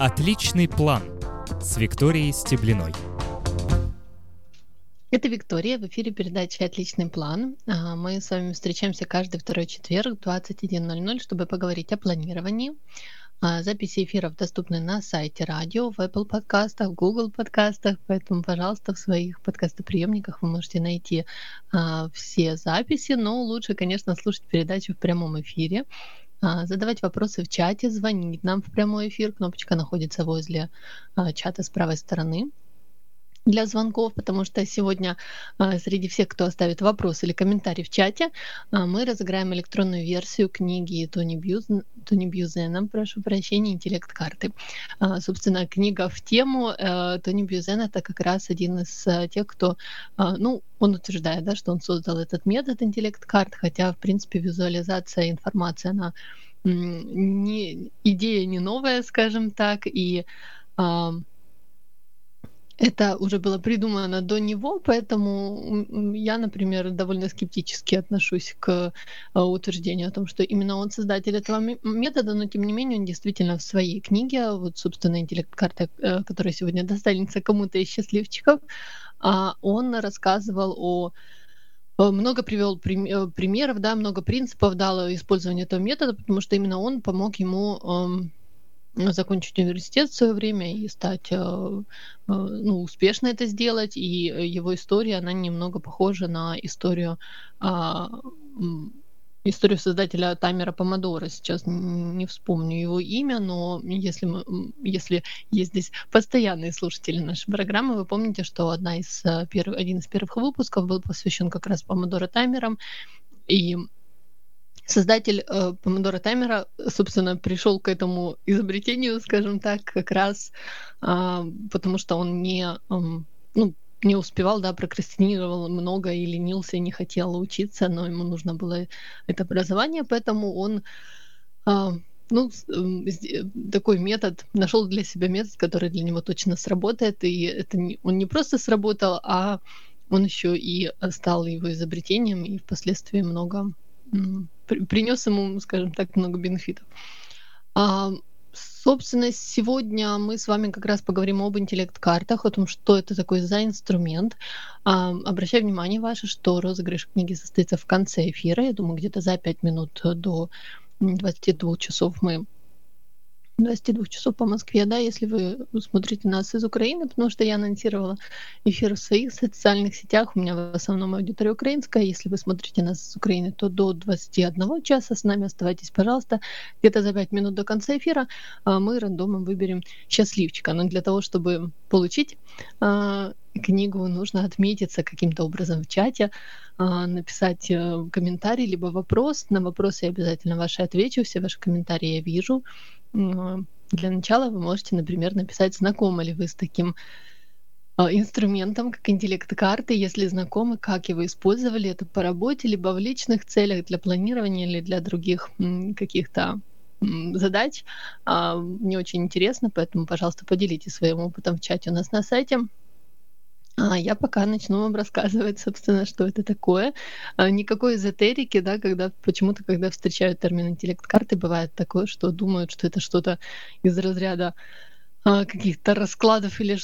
Отличный план с Викторией Стеблиной. Это Виктория, в эфире передачи «Отличный план». А, мы с вами встречаемся каждый второй четверг в 21.00, чтобы поговорить о планировании. А, записи эфиров доступны на сайте радио, в Apple подкастах, в Google подкастах, поэтому, пожалуйста, в своих подкастоприемниках вы можете найти а, все записи, но лучше, конечно, слушать передачу в прямом эфире. А, задавать вопросы в чате, звонить нам в прямой эфир. Кнопочка находится возле а, чата с правой стороны для звонков, потому что сегодня а, среди всех, кто оставит вопрос или комментарий в чате, мы разыграем электронную версию книги Тони, Бьюз, Тони Бьюзена, прошу прощения, «Интеллект карты». Собственно, книга в тему. Э, Тони Бьюзен — это как раз один из э, тех, кто, ну, он утверждает, да, что он создал этот метод интеллект-карт, хотя, в принципе, визуализация информации, она не, идея не новая, скажем так, и а, это уже было придумано до него, поэтому я, например, довольно скептически отношусь к а, утверждению о том, что именно он создатель этого метода, но тем не менее он действительно в своей книге, вот, собственно, интеллект-карта, э, которая сегодня достанется кому-то из счастливчиков, а он рассказывал о э, много привел э, примеров, да, много принципов дал использования этого метода, потому что именно он помог ему эм, закончить университет в свое время и стать э, ну, успешно это сделать. И его история, она немного похожа на историю а, историю создателя таймера Помодора. Сейчас не вспомню его имя, но если, мы, если есть здесь постоянные слушатели нашей программы, вы помните, что одна из, э, перв, один из первых выпусков был посвящен как раз Помодора таймерам. И создатель э, Помодора таймера, собственно, пришел к этому изобретению, скажем так, как раз э, потому, что он не, э, ну, не успевал, да, прокрастинировал много и ленился, не хотел учиться, но ему нужно было это образование, поэтому он а, ну, такой метод, нашел для себя метод, который для него точно сработает, и это не, он не просто сработал, а он еще и стал его изобретением, и впоследствии много принес ему, скажем так, много бенефитов. А, Собственно, сегодня мы с вами как раз поговорим об интеллект-картах, о том, что это такое за инструмент. А, обращаю внимание ваше, что розыгрыш книги состоится в конце эфира. Я думаю, где-то за 5 минут до 22 часов мы 22 часов по Москве, да, если вы смотрите нас из Украины, потому что я анонсировала эфир в своих социальных сетях. У меня в основном аудитория украинская. Если вы смотрите нас из Украины, то до 21 часа с нами оставайтесь, пожалуйста. Где-то за 5 минут до конца эфира а, мы рандомом выберем счастливчика. Но для того, чтобы получить а, книгу, нужно отметиться каким-то образом в чате, а, написать э, комментарий, либо вопрос. На вопросы я обязательно ваши отвечу, все ваши комментарии я вижу. Для начала вы можете, например, написать, знакомы ли вы с таким а, инструментом, как интеллект-карты, если знакомы, как его использовали, это по работе, либо в личных целях для планирования или для других каких-то задач. А, мне очень интересно, поэтому, пожалуйста, поделитесь своим опытом в чате у нас на сайте. А я пока начну вам рассказывать, собственно, что это такое. А, никакой эзотерики, да, когда почему-то, когда встречают термин интеллект-карты, бывает такое, что думают, что это что-то из разряда а, каких-то раскладов или,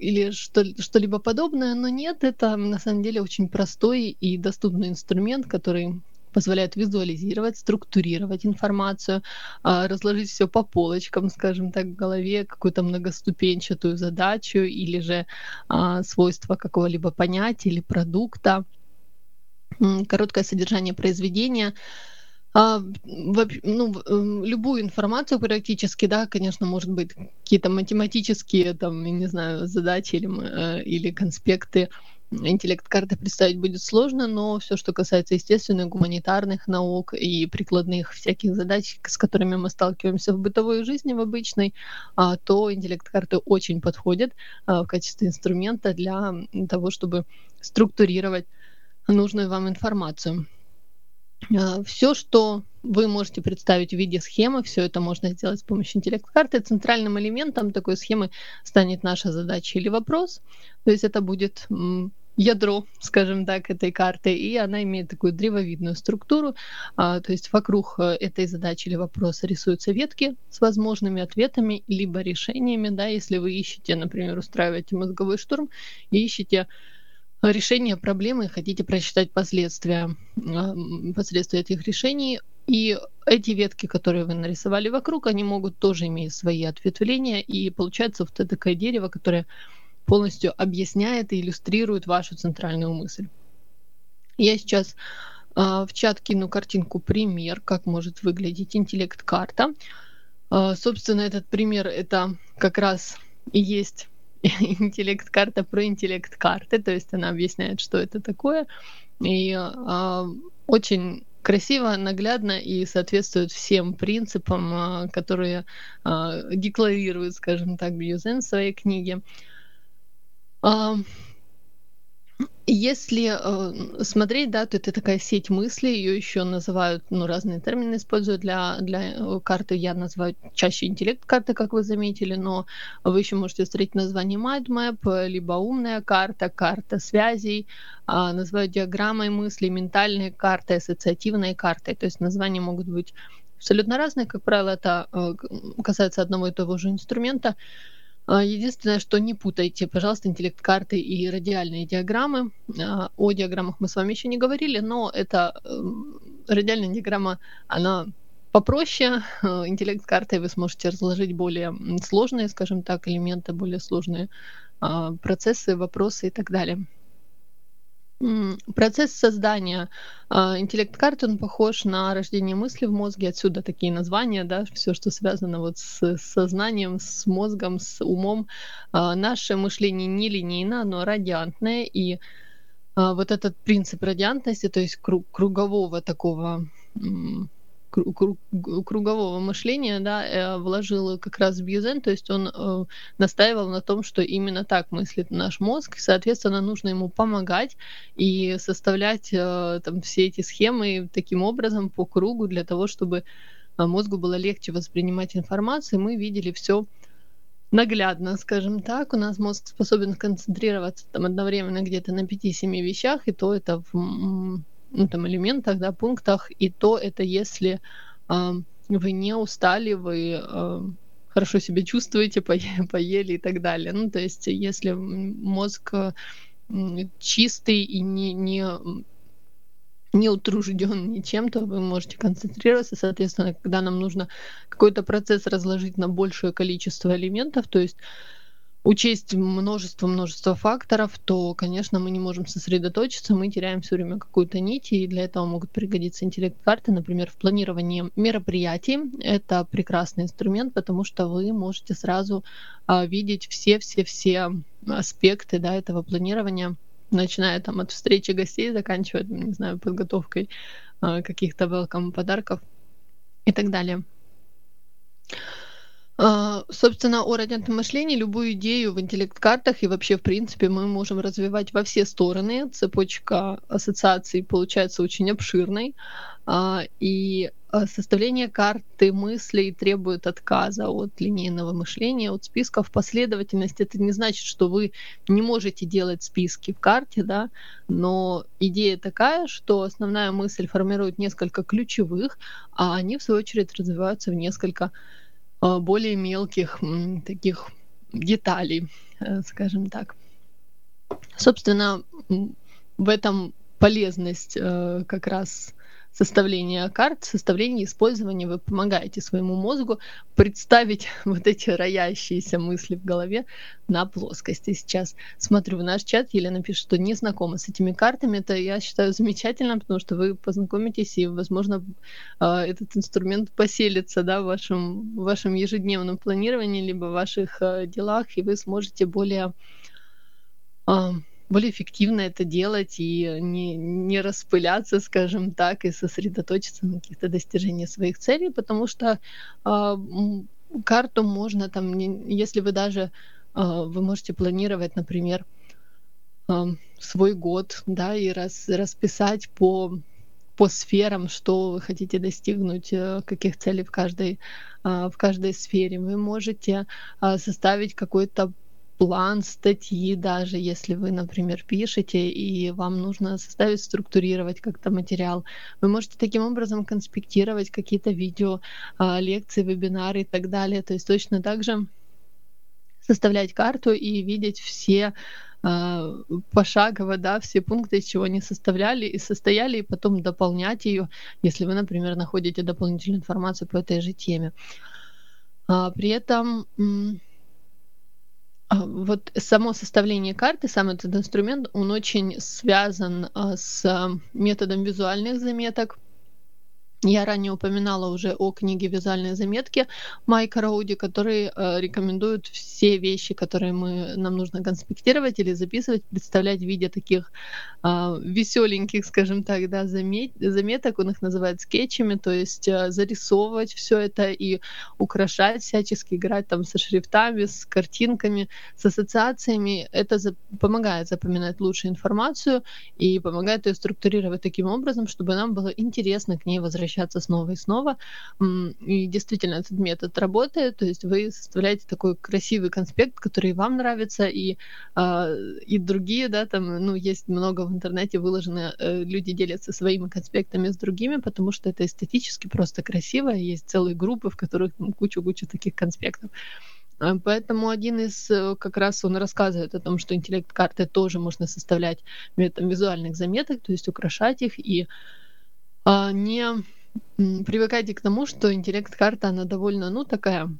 или что, что-либо подобное, но нет, это на самом деле очень простой и доступный инструмент, который позволяют визуализировать, структурировать информацию, а, разложить все по полочкам, скажем так, в голове, какую-то многоступенчатую задачу или же а, свойства какого-либо понятия или продукта, короткое содержание произведения. А, ну, эм, любую информацию практически, да, конечно, может быть какие-то математические, там, я не знаю, задачи или, э, или конспекты, интеллект карты представить будет сложно, но все, что касается естественных, гуманитарных наук и прикладных всяких задач, с которыми мы сталкиваемся в бытовой жизни, в обычной, а, то интеллект карты очень подходит а, в качестве инструмента для того, чтобы структурировать нужную вам информацию. А, все, что вы можете представить в виде схемы, все это можно сделать с помощью интеллект-карты. Центральным элементом такой схемы станет наша задача или вопрос. То есть это будет ядро, скажем так, этой карты, и она имеет такую древовидную структуру, а, то есть вокруг э, этой задачи или вопроса рисуются ветки с возможными ответами либо решениями, да, если вы ищете, например, устраиваете мозговой штурм и ищете решение проблемы, хотите прочитать последствия, а, последствия этих решений, и эти ветки, которые вы нарисовали вокруг, они могут тоже иметь свои ответвления, и получается вот такое дерево, которое полностью объясняет и иллюстрирует вашу центральную мысль. Я сейчас э, в чат кину картинку пример, как может выглядеть интеллект-карта. Э, собственно, этот пример это как раз и есть интеллект-карта про интеллект-карты, то есть она объясняет, что это такое. И э, очень красиво, наглядно и соответствует всем принципам, которые декларирует, скажем так, Бьюзен в своей книге. Если э, смотреть, да, то это такая сеть мыслей, ее еще называют, ну, разные термины используют для, для э, карты. Я называю чаще интеллект карты, как вы заметили, но вы еще можете встретить название mind map, либо умная карта, карта связей, э, называют диаграммой мыслей, ментальной картой, ассоциативной картой. То есть названия могут быть абсолютно разные. Как правило, это э, касается одного и того же инструмента. А, единственное, что не путайте, пожалуйста, интеллект-карты и радиальные диаграммы. А, о диаграммах мы с вами еще не говорили, но это эм, радиальная диаграмма, она попроще. Интеллект-картой вы сможете разложить более сложные, скажем так, элементы, более сложные а, процессы, вопросы и так далее. Процесс создания э, интеллект-карты, он похож на рождение мысли в мозге, отсюда такие названия, да, все, что связано вот с, сознанием, с мозгом, с умом. Э, наше мышление не линейно, оно радиантное, и э, вот этот принцип радиантности, то есть круг, кругового такого кругового мышления, да, э, вложил как раз Бьюзен, то есть он э, настаивал на том, что именно так мыслит наш мозг, соответственно, нужно ему помогать и составлять э, там все эти схемы таким образом по кругу для того, чтобы мозгу было легче воспринимать информацию, мы видели все наглядно, скажем так. У нас мозг способен концентрироваться там одновременно где-то на 5-7 вещах, и то это в ну, там, элементах, да, пунктах, и то это если э, вы не устали, вы э, хорошо себя чувствуете, поели, и так далее. Ну, то есть, если мозг э, чистый и не, не, не утружден ничем, то вы можете концентрироваться. Соответственно, когда нам нужно какой-то процесс разложить на большее количество элементов, то есть учесть множество-множество факторов, то, конечно, мы не можем сосредоточиться, мы теряем все время какую-то нить, и для этого могут пригодиться интеллект-карты, например, в планировании мероприятий. Это прекрасный инструмент, потому что вы можете сразу а, видеть все-все-все аспекты да, этого планирования, начиная там от встречи гостей, заканчивая, не знаю, подготовкой а, каких-то welcome подарков и так далее. А, собственно, о радиантном мышлении любую идею в интеллект-картах и вообще, в принципе, мы можем развивать во все стороны. Цепочка ассоциаций получается очень обширной. А, и а, составление карты мыслей требует отказа от линейного мышления, от списков. Последовательность это не значит, что вы не можете делать списки в карте, да, но идея такая, что основная мысль формирует несколько ключевых, а они, в свою очередь, развиваются в несколько более мелких таких деталей, э, скажем так. Собственно, в этом полезность э, как раз составления карт, составления использования вы помогаете своему мозгу представить вот эти роящиеся мысли в голове на плоскости. Сейчас смотрю в наш чат, Елена пишет, что не знакома с этими картами. Это, я считаю, замечательно, потому что вы познакомитесь и, возможно, а, этот инструмент поселится да, в, вашем, в вашем ежедневном планировании, либо в ваших а, делах, и вы сможете более а, более эффективно это делать и не, не распыляться, скажем так, и сосредоточиться на каких-то достижениях своих целей, потому что э, карту можно там, не, если вы даже, э, вы можете планировать, например, э, свой год, да, и раз, расписать по по сферам, что вы хотите достигнуть, каких целей в каждой, в каждой сфере. Вы можете составить какой-то план статьи, даже если вы, например, пишете, и вам нужно составить, структурировать как-то материал. Вы можете таким образом конспектировать какие-то видео, а, лекции, вебинары и так далее. То есть точно так же составлять карту и видеть все а, пошагово, да, все пункты, из чего они составляли и состояли, и потом дополнять ее, если вы, например, находите дополнительную информацию по этой же теме. А, при этом вот само составление карты, сам этот инструмент, он очень связан с методом визуальных заметок – я ранее упоминала уже о книге «Вязальные заметки» Майка Роуди, который э, рекомендует все вещи, которые мы, нам нужно конспектировать или записывать, представлять в виде таких э, веселеньких, скажем так, да, замет, заметок, он их называет скетчами, то есть э, зарисовывать все это и украшать, всячески играть там со шрифтами, с картинками, с ассоциациями. Это за, помогает запоминать лучше информацию и помогает ее структурировать таким образом, чтобы нам было интересно к ней возвращаться возвращаться снова и снова. И действительно этот метод работает, то есть вы составляете такой красивый конспект, который вам нравится, и, а, и другие, да, там, ну, есть много в интернете выложено, э, люди делятся своими конспектами с другими, потому что это эстетически просто красиво, есть целые группы, в которых ну, кучу-кучу таких конспектов. А, поэтому один из, э, как раз он рассказывает о том, что интеллект-карты тоже можно составлять методом визуальных заметок, то есть украшать их и а, не привыкайте к тому, что интеллект-карта, она довольно, ну, такая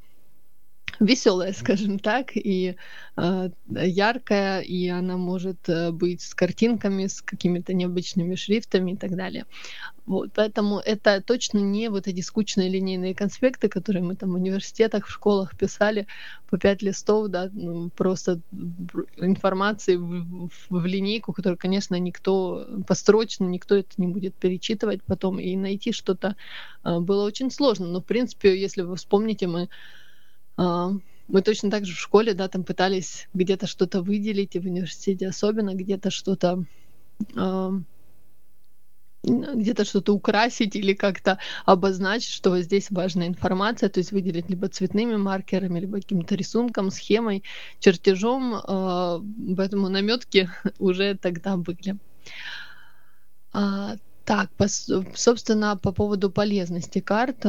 веселая, скажем так, и э, яркая, и она может э, быть с картинками, с какими-то необычными шрифтами и так далее. Вот, поэтому это точно не вот эти скучные линейные конспекты, которые мы там в университетах, в школах писали по пять листов, да, ну, просто информации в, в, в линейку, которую, конечно, никто построчно, никто это не будет перечитывать потом, и найти что-то э, было очень сложно. Но, в принципе, если вы вспомните, мы мы точно так же в школе, да, там пытались где-то что-то выделить, и в университете особенно где-то что-то а, где-то что-то украсить или как-то обозначить, что вот здесь важная информация, то есть выделить либо цветными маркерами, либо каким-то рисунком, схемой, чертежом, а, поэтому наметки уже тогда были. Так, собственно, по поводу полезности карт,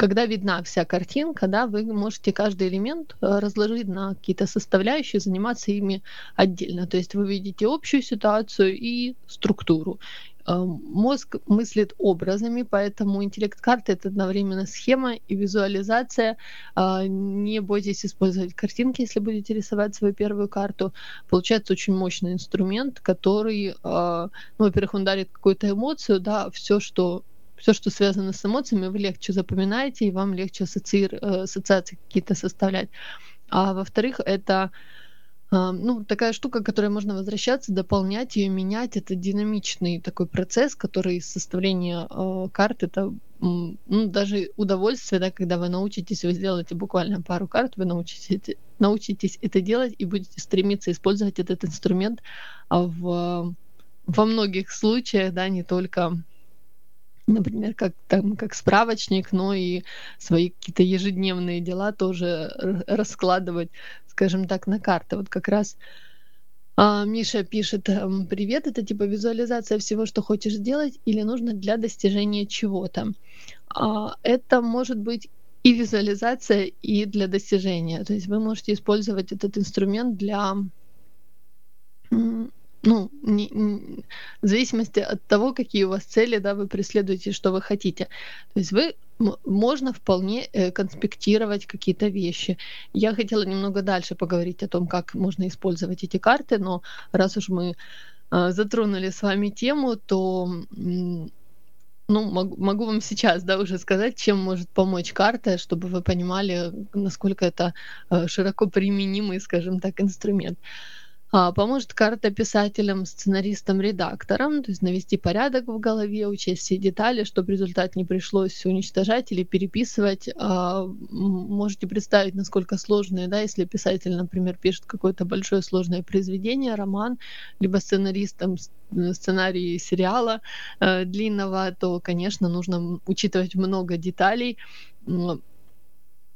когда видна вся картинка, да, вы можете каждый элемент э, разложить на какие-то составляющие, заниматься ими отдельно. То есть вы видите общую ситуацию и структуру. Э, мозг мыслит образами, поэтому интеллект-карты — это одновременно схема и визуализация. Э, не бойтесь использовать картинки, если будете рисовать свою первую карту. Получается очень мощный инструмент, который, ну, во-первых, он дарит какую-то эмоцию, да, все, что все, что связано с эмоциями, вы легче запоминаете, и вам легче ассоциир, э, ассоциации какие-то составлять. А во-вторых, это а, ну, такая штука, к которой можно возвращаться, дополнять ее, менять. Это динамичный такой процесс, который составление э, карт, это ну, даже удовольствие, да, когда вы научитесь, вы сделаете буквально пару карт, вы научитесь, научитесь это делать и будете стремиться использовать этот инструмент в, во многих случаях, да, не только например, как, там, как справочник, но и свои какие-то ежедневные дела тоже раскладывать, скажем так, на карты. Вот как раз а, Миша пишет, эм, привет, это типа визуализация всего, что хочешь сделать, или нужно для достижения чего-то. А, это может быть и визуализация, и для достижения. То есть вы можете использовать этот инструмент для ну, не, не, в зависимости от того, какие у вас цели, да, вы преследуете, что вы хотите. То есть вы можно вполне э, конспектировать какие-то вещи. Я хотела немного дальше поговорить о том, как можно использовать эти карты, но раз уж мы э, затронули с вами тему, то ну, могу, могу вам сейчас, да, уже сказать, чем может помочь карта, чтобы вы понимали, насколько это э, широко применимый, скажем так, инструмент. А, поможет карта писателям, сценаристам, редакторам, то есть навести порядок в голове, учесть все детали, чтобы результат не пришлось уничтожать или переписывать. А, можете представить, насколько сложные, да, если писатель, например, пишет какое-то большое сложное произведение, роман, либо сценаристам сценарий сериала э, длинного, то, конечно, нужно учитывать много деталей.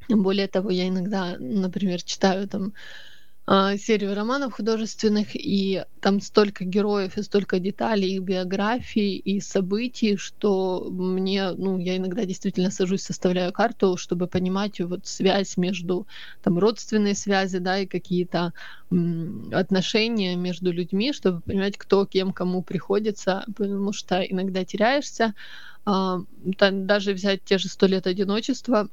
Более того, я иногда, например, читаю там а, серию романов художественных, и там столько героев и столько деталей, и биографий, и событий, что мне, ну, я иногда действительно сажусь, составляю карту, чтобы понимать вот связь между, там, родственные связи, да, и какие-то отношения между людьми, чтобы понимать, кто кем кому приходится, потому что иногда теряешься. А, даже взять те же «Сто лет одиночества»,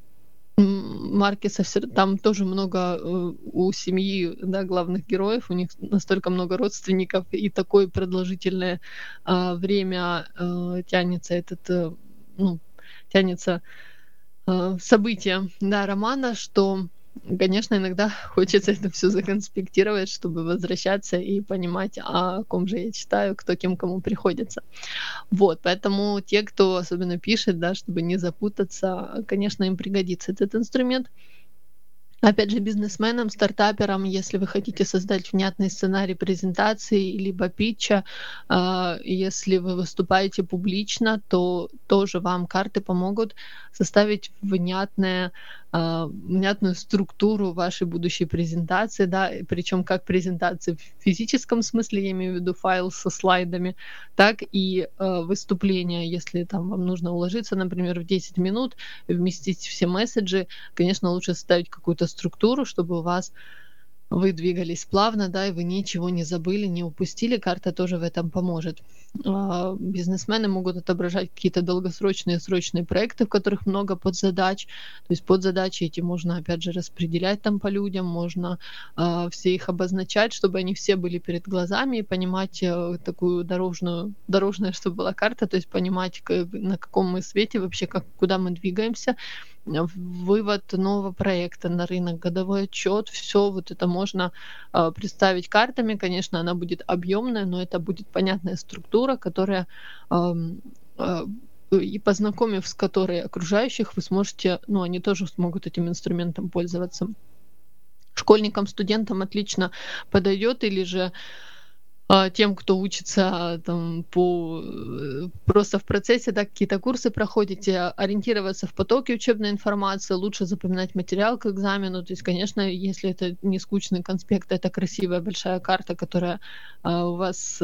Маркеса там тоже много э, у семьи да, главных героев, у них настолько много родственников, и такое продолжительное а, время а, тянется этот, а, ну, тянется а, событие да, романа, что Конечно, иногда хочется это все законспектировать, чтобы возвращаться и понимать, о ком же я читаю, кто кем кому приходится. Вот, поэтому те, кто особенно пишет, да, чтобы не запутаться, конечно, им пригодится этот инструмент. Опять же, бизнесменам, стартаперам, если вы хотите создать внятный сценарий презентации либо питча, а, если вы выступаете публично, то тоже вам карты помогут составить внятное а, внятную структуру вашей будущей презентации, да, причем как презентации в физическом смысле, я имею в виду файл со слайдами, так и э, выступления, если там вам нужно уложиться, например, в 10 минут, вместить все месседжи, конечно, лучше составить какую-то структуру, чтобы у вас вы двигались плавно, да, и вы ничего не забыли, не упустили, карта тоже в этом поможет. А, бизнесмены могут отображать какие-то долгосрочные срочные проекты, в которых много подзадач. То есть подзадачи эти можно, опять же, распределять там по людям, можно э, все их обозначать, чтобы они все были перед глазами и понимать э, такую дорожную, дорожная, чтобы была карта, то есть понимать, на каком мы свете вообще, как, куда мы двигаемся, вывод нового проекта на рынок, годовой отчет, все вот это можно э, представить картами. Конечно, она будет объемная, но это будет понятная структура, которая э, и познакомив с которой окружающих, вы сможете, ну, они тоже смогут этим инструментом пользоваться. Школьникам, студентам отлично подойдет, или же а, тем, кто учится там по э, просто в процессе, да, какие-то курсы проходите, ориентироваться в потоке учебной информации, лучше запоминать материал к экзамену. То есть, конечно, если это не скучный конспект, это красивая большая карта, которая а, у вас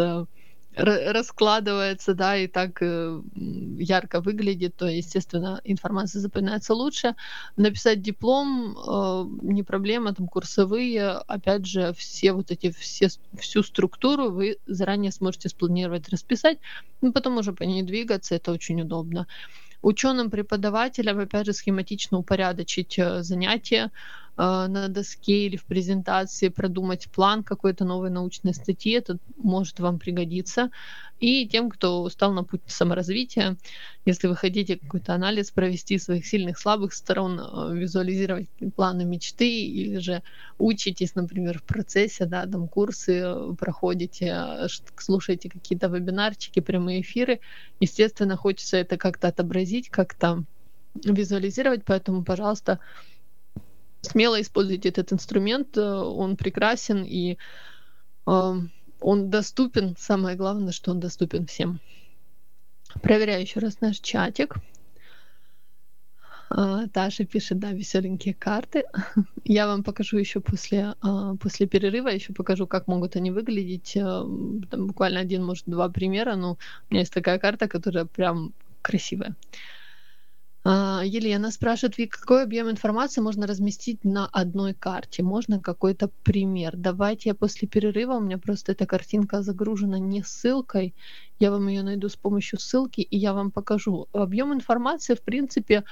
раскладывается, да, и так э, ярко выглядит, то, естественно, информация запоминается лучше. Написать диплом э, не проблема, там курсовые, опять же, все вот эти, все, всю структуру вы заранее сможете спланировать, расписать, ну, потом уже по ней двигаться, это очень удобно. Ученым преподавателям, опять же, схематично упорядочить э, занятия, на доске или в презентации продумать план какой-то новой научной статьи, это может вам пригодиться. И тем, кто стал на путь саморазвития, если вы хотите какой-то анализ провести своих сильных, слабых сторон, э, визуализировать планы мечты, или же учитесь, например, в процессе, да, там курсы э, проходите, слушаете какие-то вебинарчики, прямые эфиры, естественно, хочется это как-то отобразить, как-то визуализировать, поэтому, пожалуйста, смело используйте этот инструмент, э, он прекрасен и э, он доступен. Самое главное, что он доступен всем. Проверяю еще раз наш чатик. А, Таша пишет, да, веселенькие карты. Я вам покажу еще после, а, после перерыва, еще покажу, как могут они выглядеть. Э, там буквально один, может, два примера. Но у меня есть такая карта, которая прям красивая. А, Елена спрашивает, Вик, какой объем информации можно разместить на одной карте? Можно какой-то пример? Давайте я после перерыва, у меня просто эта картинка загружена не ссылкой, я вам ее найду с помощью ссылки, и я вам покажу. Объем информации, в принципе,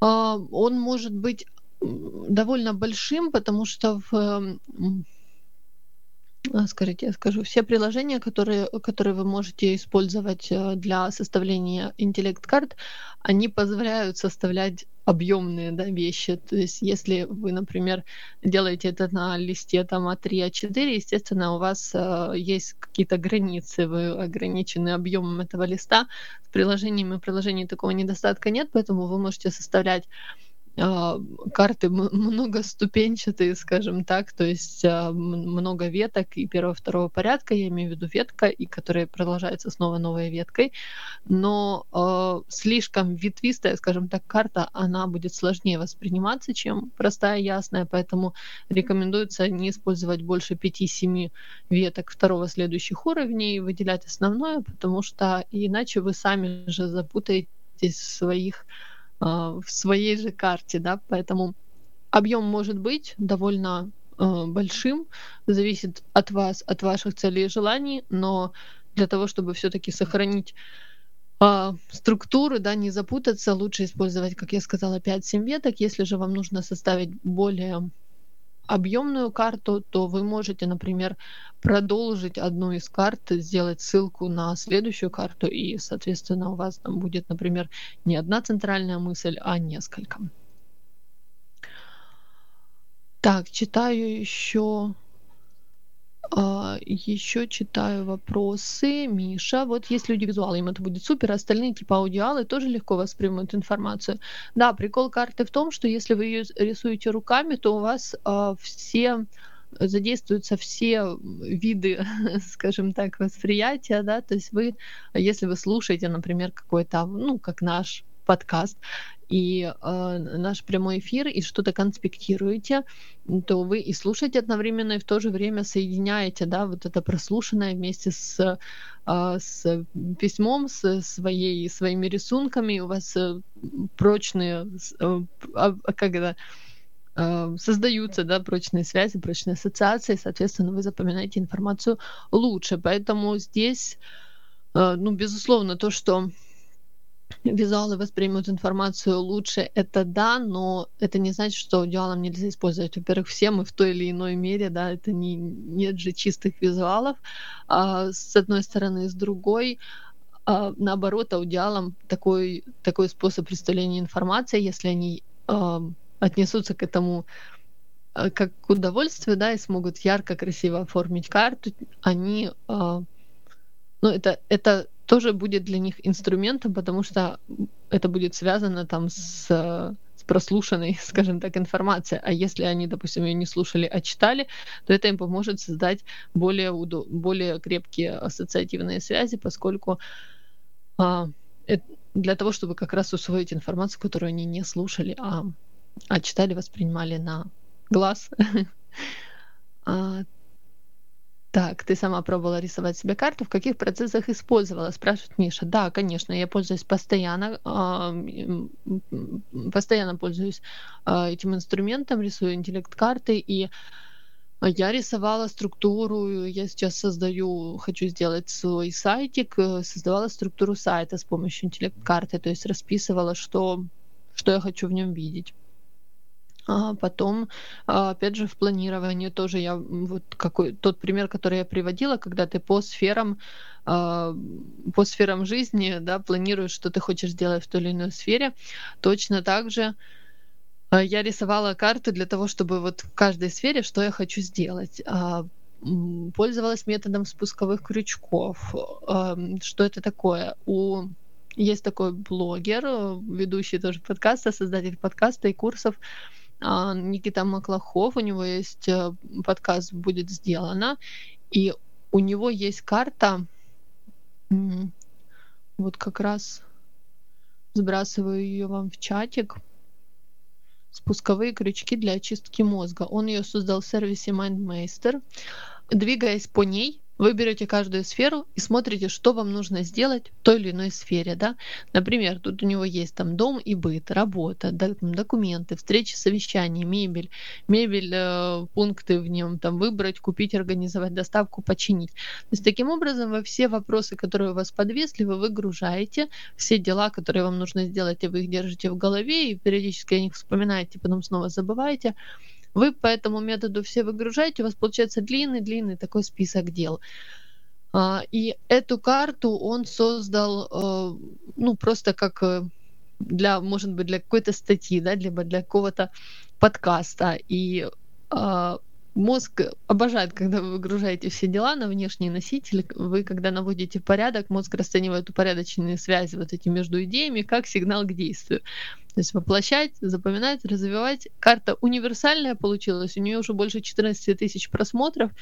а, он может быть довольно большим, потому что в скажите, я скажу, все приложения, которые, которые вы можете использовать э, для составления интеллект-карт, они позволяют составлять объемные да, вещи. То есть, если вы, например, делаете это на листе там А3, А4, естественно, у вас э, есть какие-то границы, вы ограничены объемом этого листа. С приложениями приложений такого недостатка нет, поэтому вы можете составлять а, карты многоступенчатые, скажем так, то есть а, много веток и первого, второго порядка, я имею в виду ветка, и которая продолжается снова новой веткой, но э, слишком ветвистая, скажем так, карта, она будет сложнее восприниматься, чем простая ясная, поэтому рекомендуется не использовать больше 5-7 веток второго следующих уровней, выделять основное, потому что иначе вы сами же запутаетесь в своих а, в своей же карте, да, поэтому объем может быть довольно э, большим, зависит от вас, от ваших целей и желаний, но для того, чтобы все-таки сохранить э, структуры, да, не запутаться, лучше использовать, как я сказала, 5-7 веток. Если же вам нужно составить более объемную карту, то вы можете, например, продолжить одну из карт, сделать ссылку на следующую карту, и, соответственно, у вас там будет, например, не одна центральная мысль, а несколько. Так, читаю еще еще читаю вопросы. Миша, вот есть люди визуалы, им это будет супер, а остальные типа аудиалы тоже легко воспримут информацию. Да, прикол карты в том, что если вы ее рисуете руками, то у вас э, все задействуются все виды, скажем так, восприятия, да, то есть вы, если вы слушаете, например, какой-то, ну, как наш подкаст, и э, наш прямой эфир, и что-то конспектируете, то вы и слушаете одновременно, и в то же время соединяете, да, вот это прослушанное вместе с, э, с письмом, с своей, своими рисунками, у вас э, прочные, э, а, как это, создаются да, прочные связи, прочные ассоциации, соответственно, вы запоминаете информацию лучше. Поэтому здесь, э, ну, безусловно, то, что визуалы воспримут информацию лучше, это да, но это не значит, что аудиалом нельзя использовать. Во-первых, все мы в той или иной мере, да, это не, нет же чистых визуалов, а, с одной стороны, с другой, а, наоборот, аудиалом такой, такой способ представления информации, если они а, отнесутся к этому а, как к удовольствию, да, и смогут ярко, красиво оформить карту, они, а, ну, это, это тоже будет для них инструментом, потому что это будет связано там с, с прослушанной, скажем так, информацией. А если они, допустим, ее не слушали, а читали, то это им поможет создать более, удо- более крепкие ассоциативные связи, поскольку а, это для того, чтобы как раз усвоить информацию, которую они не слушали, а, а читали, воспринимали на глаз. Так, ты сама пробовала рисовать себе карту. В каких процессах использовала? Спрашивает Миша. Да, конечно, я пользуюсь постоянно, постоянно пользуюсь а, этим инструментом, рисую интеллект-карты и я рисовала структуру, я сейчас создаю, хочу сделать свой сайтик, э, создавала структуру сайта с помощью интеллект-карты, то есть расписывала, что, что я хочу в нем видеть. А потом, а, опять же, в планировании тоже я вот какой тот пример, который я приводила, когда ты по сферам а, по сферам жизни, да, планируешь, что ты хочешь сделать в той или иной сфере, точно так же а, я рисовала карты для того, чтобы вот в каждой сфере, что я хочу сделать. Пользовалась методом спусковых крючков. Что это такое? У есть такой блогер, ведущий тоже подкаста, создатель подкаста и курсов Никита Маклахов, у него есть э, подкаст «Будет сделано», и у него есть карта, вот как раз сбрасываю ее вам в чатик, спусковые крючки для очистки мозга. Он ее создал в сервисе MindMeister. Двигаясь по ней, вы берете каждую сферу и смотрите, что вам нужно сделать в той или иной сфере. Да? Например, тут у него есть там дом и быт, работа, документы, встречи, совещания, мебель, мебель, э, пункты в нем, там выбрать, купить, организовать доставку, починить. То есть таким образом вы все вопросы, которые у вас подвесли, вы выгружаете, все дела, которые вам нужно сделать, и вы их держите в голове и периодически о них вспоминаете, потом снова забываете. Вы по этому методу все выгружаете, у вас получается длинный-длинный такой список дел. А, и эту карту он создал, э, ну, просто как э, для, может быть, для какой-то статьи, да, либо для какого-то подкаста. И а, мозг обожает, когда вы выгружаете все дела на внешний носитель. Вы, когда наводите порядок, мозг расценивает упорядоченные связи вот эти между идеями как сигнал к действию. То есть воплощать, запоминать, развивать. Карта универсальная получилась, у нее уже больше 14 тысяч просмотров,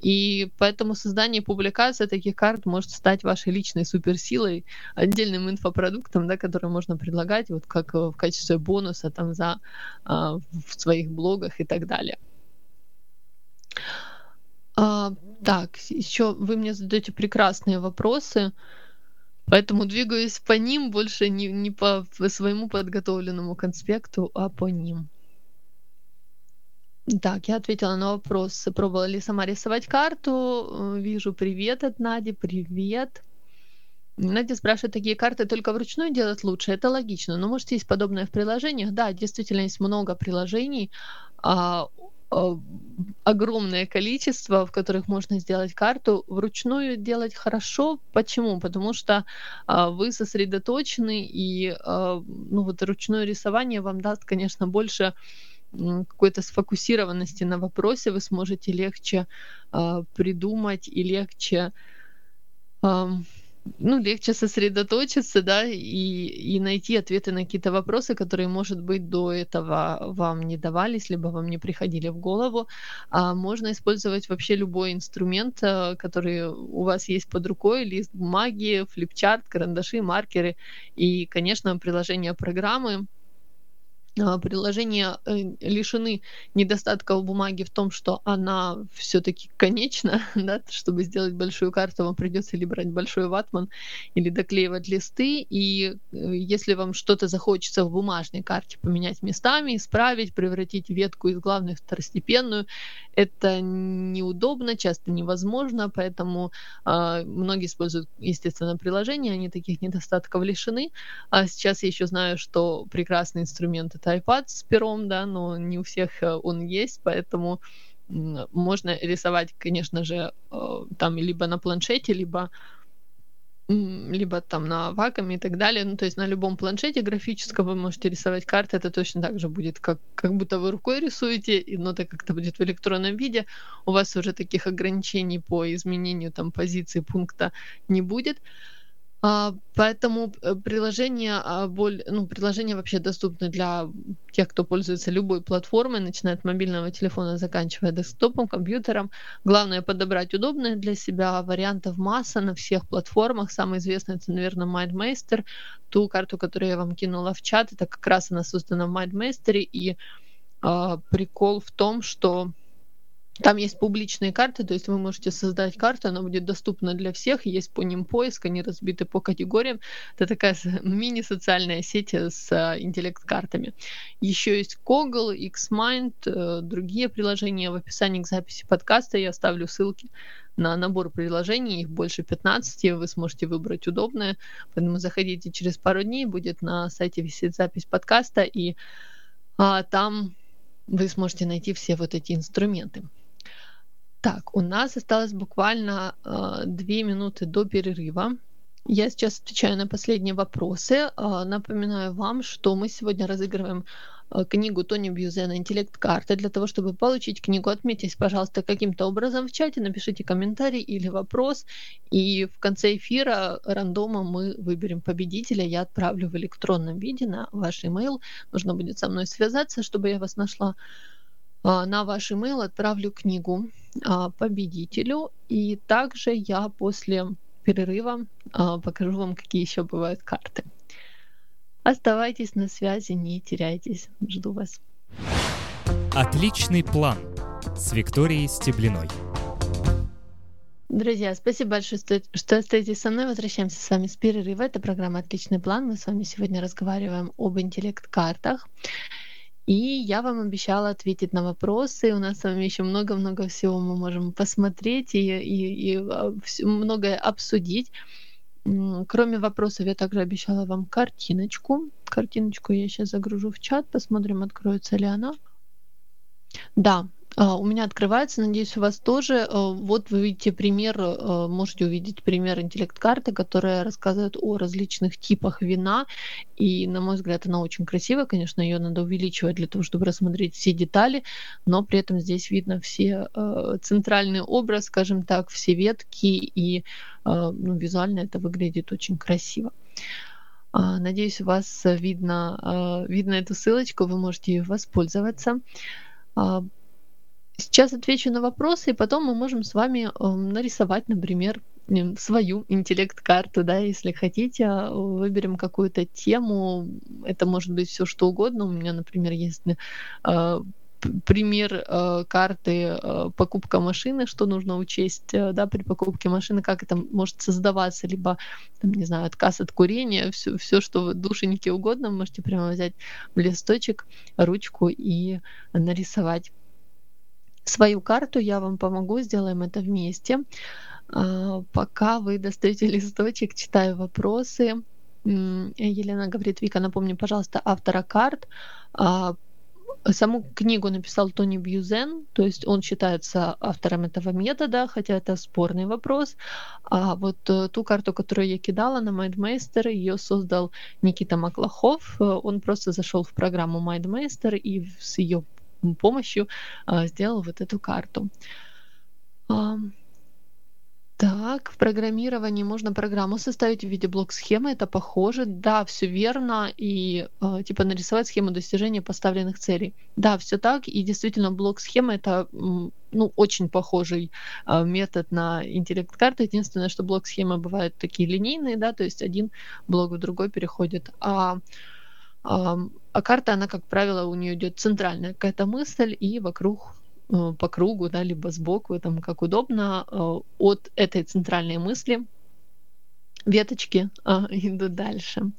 и поэтому создание и публикация таких карт может стать вашей личной суперсилой, отдельным инфопродуктом, да, который можно предлагать вот как в качестве бонуса там за а, в своих блогах и так далее. А, так, еще вы мне задаете прекрасные вопросы. Поэтому двигаюсь по ним больше не, не по своему подготовленному конспекту, а по ним. Так, я ответила на вопрос, пробовала ли сама рисовать карту. Э, вижу привет от Нади, привет. Надя спрашивает, такие карты только вручную делать лучше. Это логично, но может есть подобное в приложениях. Да, действительно есть много приложений. А, огромное количество, в которых можно сделать карту. Вручную делать хорошо. Почему? Потому что а, вы сосредоточены, и а, ну, вот ручное рисование вам даст, конечно, больше какой-то сфокусированности на вопросе, вы сможете легче э, придумать и легче э, ну, легче сосредоточиться, да, и, и найти ответы на какие-то вопросы, которые, может быть, до этого вам не давались, либо вам не приходили в голову. А можно использовать вообще любой инструмент, э, который у вас есть под рукой, лист бумаги, флипчарт, карандаши, маркеры и, конечно, приложение программы, приложения э, лишены недостатков бумаги в том, что она все-таки конечна, да, чтобы сделать большую карту, вам придется или брать большой ватман, или доклеивать листы, и э, если вам что-то захочется в бумажной карте поменять местами, исправить, превратить ветку из главной в второстепенную, это неудобно, часто невозможно, поэтому э, многие используют, естественно, приложения, они таких недостатков лишены. А сейчас я еще знаю, что прекрасный инструмент это iPad с пером, да, но не у всех э, он есть, поэтому можно рисовать, конечно же, э, там либо на планшете, либо либо там на ваками и так далее. Ну, то есть на любом планшете графическом вы можете рисовать карты. Это точно так же будет, как, как будто вы рукой рисуете, но это будет в электронном виде, у вас уже таких ограничений по изменению там позиции пункта не будет. Поэтому э, приложение, а, ну, приложение вообще доступно для тех, кто пользуется любой платформой, начиная от мобильного телефона, заканчивая десктопом, компьютером. Главное подобрать удобные для себя вариантов масса на всех платформах. Самый известный это, наверное, MindMeister. Ту карту, которую я вам кинула в чат, это как раз она создана в MindMeister. И э, прикол в том, что там есть публичные карты, то есть вы можете создать карту, она будет доступна для всех, есть по ним поиск, они разбиты по категориям. Это такая мини-социальная сеть с а, интеллект-картами. Еще есть Koggle, Xmind, э, другие приложения. В описании к записи подкаста я оставлю ссылки на набор приложений, их больше 15, вы сможете выбрать удобное, поэтому заходите через пару дней, будет на сайте висеть запись подкаста, и а, там вы сможете найти все вот эти инструменты. Так, у нас осталось буквально э, две минуты до перерыва. Я сейчас отвечаю на последние вопросы. Э, напоминаю вам, что мы сегодня разыгрываем э, книгу Тони Бьюзена «Интеллект карты». Для того, чтобы получить книгу, отметьтесь, пожалуйста, каким-то образом в чате, напишите комментарий или вопрос, и в конце эфира рандома мы выберем победителя. Я отправлю в электронном виде на ваш email. Нужно будет со мной связаться, чтобы я вас нашла. А, на ваш email отправлю книгу а, победителю. И также я после перерыва а, покажу вам, какие еще бывают карты. Оставайтесь на связи, не теряйтесь. Жду вас. Отличный план с Викторией Стеблиной. Друзья, спасибо большое, что остаетесь со мной. Возвращаемся с вами с перерыва. Это программа «Отличный план». Мы с вами сегодня разговариваем об интеллект-картах. И я вам обещала ответить на вопросы. У нас с вами еще много-много всего мы можем посмотреть и, и, и а, многое обсудить. Кроме вопросов, я также обещала вам картиночку. Картиночку я сейчас загружу в чат, посмотрим, откроется ли она. Да, у меня открывается, надеюсь, у вас тоже. А, вот вы видите пример, а, можете увидеть пример интеллект-карты, которая рассказывает о различных типах вина. И, на мой взгляд, она очень красивая. Конечно, ее надо увеличивать для того, чтобы рассмотреть все детали, но при этом здесь видно все центральный образ, скажем так, все ветки, и ну, визуально это выглядит очень красиво. А, надеюсь, у вас видно, а, видно эту ссылочку, вы можете ее воспользоваться. Сейчас отвечу на вопросы, и потом мы можем с вами нарисовать, например, свою интеллект-карту, да, если хотите, выберем какую-то тему, это может быть все что угодно. У меня, например, есть пример э, карты э, покупка машины, что нужно учесть э, да, при покупке машины, как это может создаваться, либо, там, не знаю, отказ от курения, все, все, что вы душеньки угодно, можете прямо взять листочек, ручку и нарисовать свою карту. Я вам помогу, сделаем это вместе. Э, пока вы достаете листочек, читаю вопросы. Елена говорит, Вика, напомни, пожалуйста, автора карт. А, Саму книгу написал Тони Бьюзен, то есть он считается автором этого метода, хотя это спорный вопрос. А вот э, ту карту, которую я кидала на MindMeister, ее создал Никита Маклахов. Э, он просто зашел в программу MindMeister и с ее помощью э, сделал вот эту карту. Так, в программировании можно программу составить в виде блок-схемы, это похоже. Да, все верно, и э, типа нарисовать схему достижения поставленных целей. Да, все так, и действительно блок-схема это ну, очень похожий э, метод на интеллект-карты. Единственное, что блок-схемы бывают такие линейные, да, то есть один блок в другой переходит. А а карта, она, как правило, у нее идет центральная какая-то мысль, и вокруг Э, по кругу, да, либо сбоку, там как удобно, э, от этой центральной мысли веточки а, идут дальше.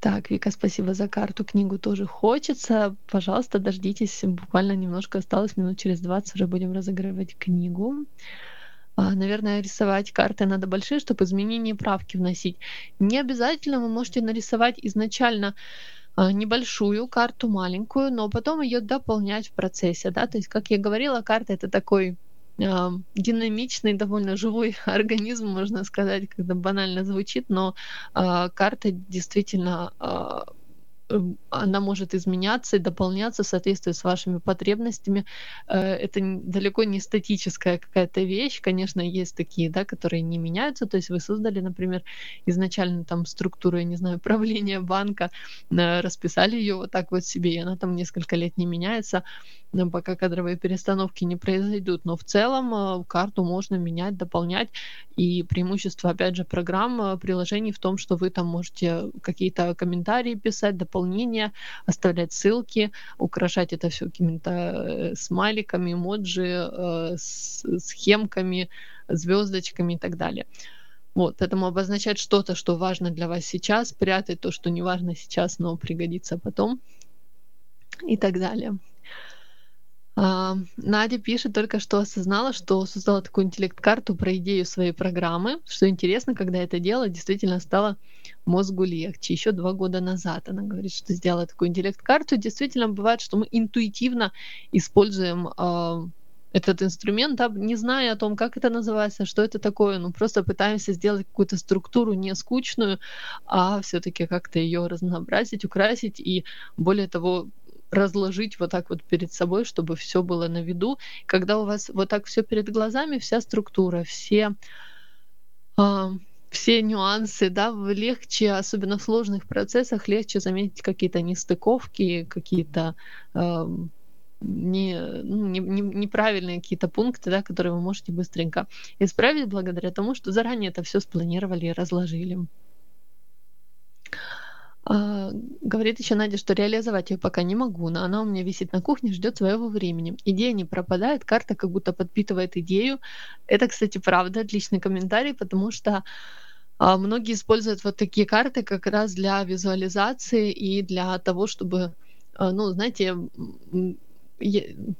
Так, Вика, спасибо за карту. Книгу тоже хочется. Пожалуйста, дождитесь. Буквально немножко осталось, минут через 20 уже будем разыгрывать книгу. А, наверное, рисовать карты надо большие, чтобы изменения и правки вносить. Не обязательно вы можете нарисовать изначально а, небольшую карту, маленькую, но потом ее дополнять в процессе, да, то есть, как я говорила, карта это такой э, динамичный, довольно живой организм, можно сказать, когда банально звучит, но э, карта действительно э, она может изменяться и дополняться в соответствии с вашими потребностями. Э, это далеко не статическая какая-то вещь. Конечно, есть такие, да, которые не меняются. То есть вы создали, например, изначально там структуру, я не знаю, правления банка, э, расписали ее вот так вот себе, и она там несколько лет не меняется, пока кадровые перестановки не произойдут. Но в целом э, карту можно менять, дополнять. И преимущество, опять же, программ, приложений в том, что вы там можете какие-то комментарии писать, дополнять дополнения, оставлять ссылки, украшать это все какими-то э, смайликами, эмоджи, э, схемками, звездочками и так далее. Вот, поэтому обозначать что-то, что важно для вас сейчас, прятать то, что не важно сейчас, но пригодится потом и так далее. А, Надя пишет только что осознала, что создала такую интеллект-карту про идею своей программы. Что интересно, когда это дело действительно стало мозгу легче. Еще два года назад она говорит, что сделала такую интеллект-карту. Действительно бывает, что мы интуитивно используем э, этот инструмент, да, не зная о том, как это называется, что это такое, ну просто пытаемся сделать какую-то структуру не скучную, а все-таки как-то ее разнообразить, украсить и более того разложить вот так вот перед собой, чтобы все было на виду. Когда у вас вот так все перед глазами, вся структура, все э, все нюансы, да, легче, особенно в сложных процессах, легче заметить какие-то нестыковки, какие-то э, не, ну, не, не, неправильные какие-то пункты, да, которые вы можете быстренько исправить благодаря тому, что заранее это все спланировали и разложили. А, говорит еще Надя, что реализовать ее пока не могу, но она у меня висит на кухне, ждет своего времени. Идея не пропадает, карта как будто подпитывает идею. Это, кстати, правда, отличный комментарий, потому что а, многие используют вот такие карты как раз для визуализации и для того, чтобы, а, ну, знаете,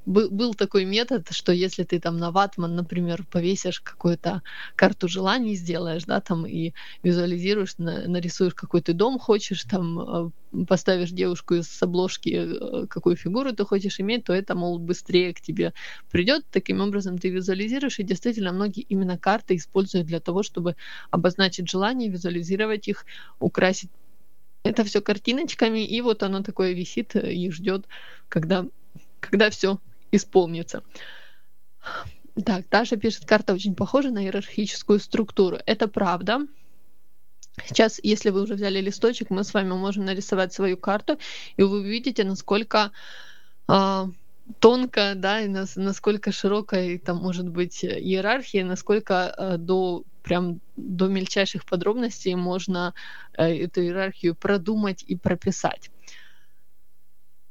был такой метод, что если ты там на ватман, например, повесишь какую-то карту желаний, сделаешь, да, там и визуализируешь, нарисуешь какой ты дом хочешь, там а, поставишь девушку из обложки, э, какую фигуру ты хочешь иметь, то это, мол, быстрее к тебе придет. Таким образом ты визуализируешь, и действительно многие именно карты используют для того, чтобы обозначить желания, визуализировать их, украсить это все картиночками, и вот оно такое висит и ждет, когда когда все исполнится. Так, Таша пишет, карта очень похожа на иерархическую структуру. Это правда. Сейчас, если вы уже взяли листочек, мы с вами можем нарисовать свою карту, и вы увидите, насколько э, тонко, да, и нас, насколько широкая там может быть иерархия, насколько э, до прям до мельчайших подробностей можно э, эту иерархию продумать и прописать.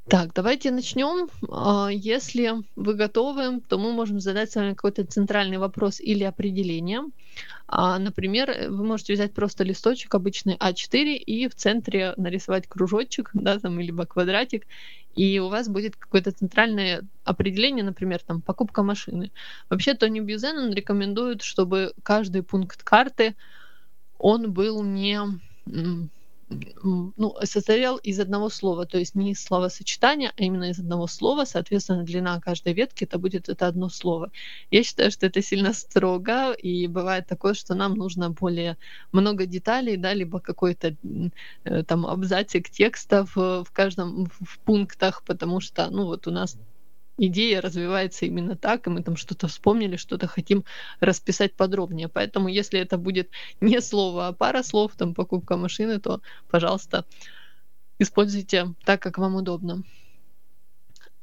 Так, давайте начнем. А, если вы готовы, то мы можем задать с вами какой-то центральный вопрос или определение. А, например, вы можете взять просто листочек обычный А4 и в центре нарисовать кружочек, да, там, либо квадратик, и у вас будет какое-то центральное определение, например, там, покупка машины. Вообще, Тони Бьюзен, он рекомендует, чтобы каждый пункт карты, он был не ну, состоял из одного слова, то есть не из словосочетания, а именно из одного слова, соответственно, длина каждой ветки это будет это одно слово. Я считаю, что это сильно строго, и бывает такое, что нам нужно более много деталей, да, либо какой-то э, там абзацик текстов в каждом в пунктах, потому что, ну, вот у нас идея развивается именно так, и мы там что-то вспомнили, что-то хотим расписать подробнее. Поэтому если это будет не слово, а пара слов, там покупка машины, то, пожалуйста, используйте так, как вам удобно.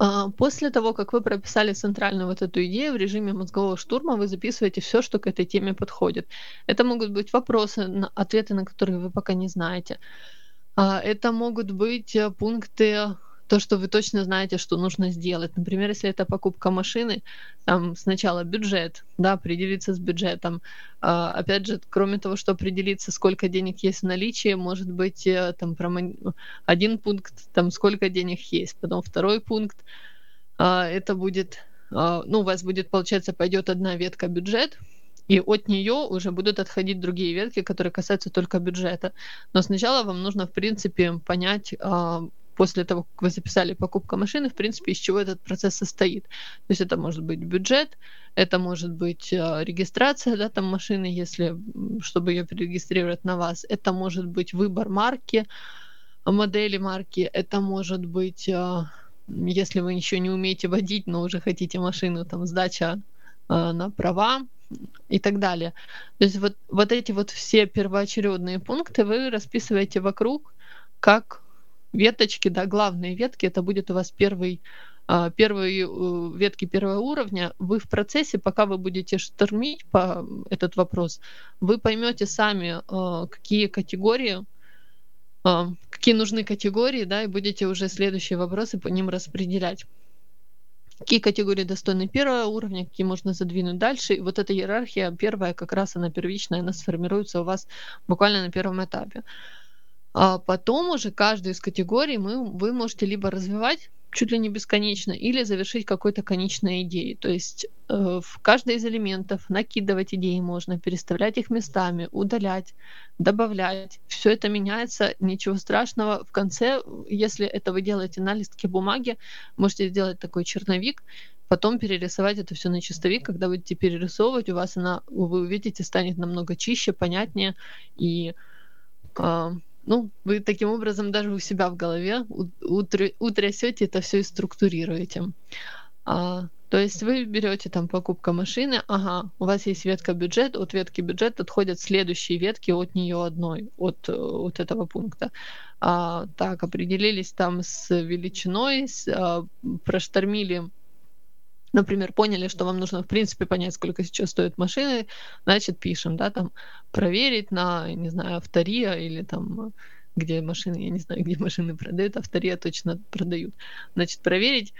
А, после того, как вы прописали центральную вот эту идею в режиме мозгового штурма, вы записываете все, что к этой теме подходит. Это могут быть вопросы, ответы на которые вы пока не знаете. А, это могут быть э, пункты то, что вы точно знаете, что нужно сделать. Например, если это покупка машины, там сначала бюджет, да, определиться с бюджетом. А, опять же, кроме того, что определиться, сколько денег есть в наличии, может быть, э, там один пункт, там сколько денег есть, потом второй пункт, а, это будет, а, ну, у вас будет, получается, пойдет одна ветка бюджет, и от нее уже будут отходить другие ветки, которые касаются только бюджета. Но сначала вам нужно, в принципе, понять, после того, как вы записали покупку машины, в принципе, из чего этот процесс состоит. То есть это может быть бюджет, это может быть э, регистрация да, там машины, если, чтобы ее перерегистрировать на вас, это может быть выбор марки, модели марки, это может быть, э, если вы еще не умеете водить, но уже хотите машину, там сдача э, на права, и так далее. То есть вот, вот эти вот все первоочередные пункты вы расписываете вокруг, как веточки, да, главные ветки, это будет у вас первый а, первые э, ветки первого уровня, вы в процессе, пока вы будете штормить по этот вопрос, вы поймете сами, а, какие категории, а, какие нужны категории, да, и будете уже следующие вопросы по ним распределять. Какие категории достойны первого уровня, какие можно задвинуть дальше. И вот эта иерархия первая, как раз она первичная, она сформируется у вас буквально на первом этапе. А потом уже каждую из категорий мы, вы можете либо развивать чуть ли не бесконечно, или завершить какой-то конечной идеей. То есть э, в каждый из элементов накидывать идеи можно, переставлять их местами, удалять, добавлять. Все это меняется, ничего страшного. В конце, если это вы делаете на листке бумаги, можете сделать такой черновик, потом перерисовать это все на чистовик. Когда будете перерисовывать, у вас она, вы увидите, станет намного чище, понятнее и э, ну, вы таким образом даже у себя в голове утрясете это все и структурируете. А, то есть вы берете там покупка машины, ага, у вас есть ветка бюджет, от ветки бюджет отходят следующие ветки от нее одной, от, от этого пункта. А, так, определились там с величиной, с, а, проштормили например, поняли, что вам нужно, в принципе, понять, сколько сейчас стоит машины, значит, пишем, да, там, проверить на, не знаю, автория или там, где машины, я не знаю, где машины продают, автория точно продают. Значит, проверить,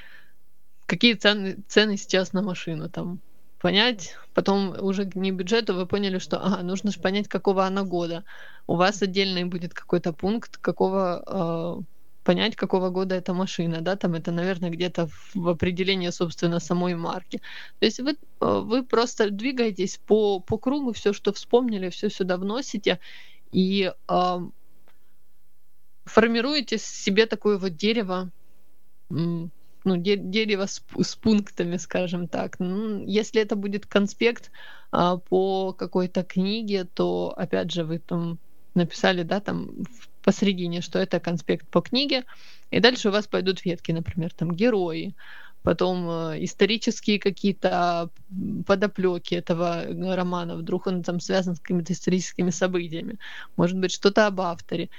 какие цены, цены сейчас на машину, там, понять, потом уже не бюджету вы поняли, что ага, нужно же понять, какого она года. У вас отдельный будет какой-то пункт, какого э, понять, какого года эта машина, да, там это, наверное, где-то в определении, собственно, самой марки. То есть вы, э, вы просто двигаетесь по, по кругу, все, что вспомнили, все сюда вносите, и э, формируете себе такое вот дерево, ну, дерево с, с пунктами, скажем так. Ну, если это будет конспект а, по какой-то книге, то, опять же, вы там написали, да, там посередине, что это конспект по книге, и дальше у вас пойдут ветки, например, там герои, потом э, исторические какие-то подоплеки этого романа, вдруг он там связан с какими-то историческими событиями, может быть, что-то об авторе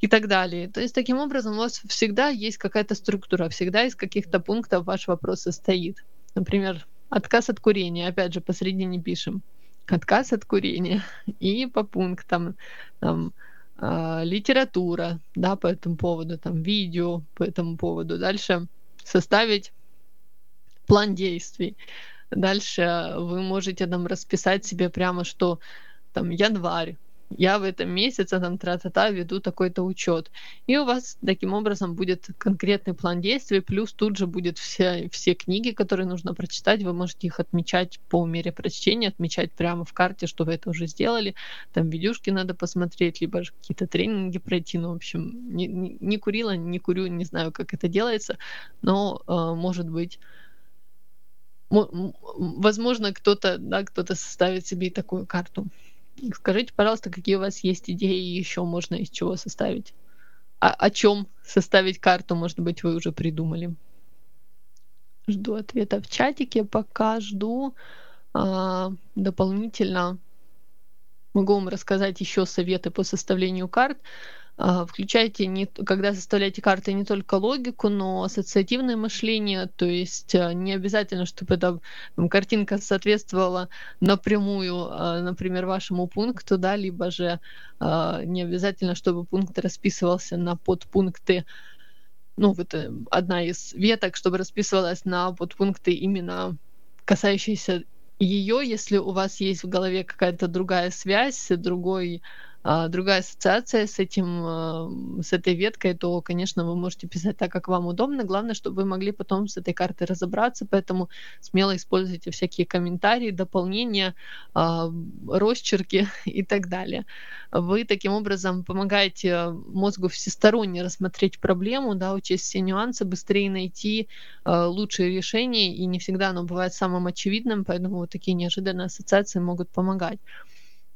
и так далее. То есть таким образом у вас всегда есть какая-то структура, всегда из каких-то пунктов ваш вопрос состоит. Например, отказ от курения, опять же, посредине пишем. Отказ от курения. И по пунктам там, э, литература, да, по этому поводу, там, видео по этому поводу. Дальше составить план действий. Дальше вы можете там расписать себе прямо, что там январь, я в этом месяце там тра-та-та веду такой-то учет. И у вас таким образом будет конкретный план действий, плюс тут же будет все, все книги, которые нужно прочитать, вы можете их отмечать по мере прочтения, отмечать прямо в карте, что вы это уже сделали, там видюшки надо посмотреть, либо какие-то тренинги пройти, ну, в общем, не, не, не курила, не курю, не знаю, как это делается, но, э, может быть, возможно, кто-то, да, кто-то составит себе такую карту. Скажите, пожалуйста, какие у вас есть идеи еще можно из чего составить? А, о чем составить карту, может быть, вы уже придумали? Жду ответа в чатике, пока жду. А, дополнительно могу вам рассказать еще советы по составлению карт. А, включайте, не, когда составляете карты, не только логику, но ассоциативное мышление, то есть а, не обязательно, чтобы эта картинка соответствовала напрямую, а, например, вашему пункту, да, либо же не обязательно, чтобы пункт расписывался на подпункты. Ну, вот э, одна из веток, чтобы расписывалась на подпункты именно касающиеся ее, если у вас есть в голове какая-то другая связь, другой другая ассоциация с этим, а, с этой веткой, то, конечно, вы можете писать так, как вам удобно. Главное, чтобы вы могли потом с этой картой разобраться, поэтому смело используйте всякие комментарии, дополнения, а, росчерки и так далее. Вы таким образом помогаете мозгу всесторонне рассмотреть проблему, да, учесть все нюансы, быстрее найти лучшие решения, и не всегда оно бывает самым очевидным, поэтому вот такие неожиданные ассоциации могут помогать.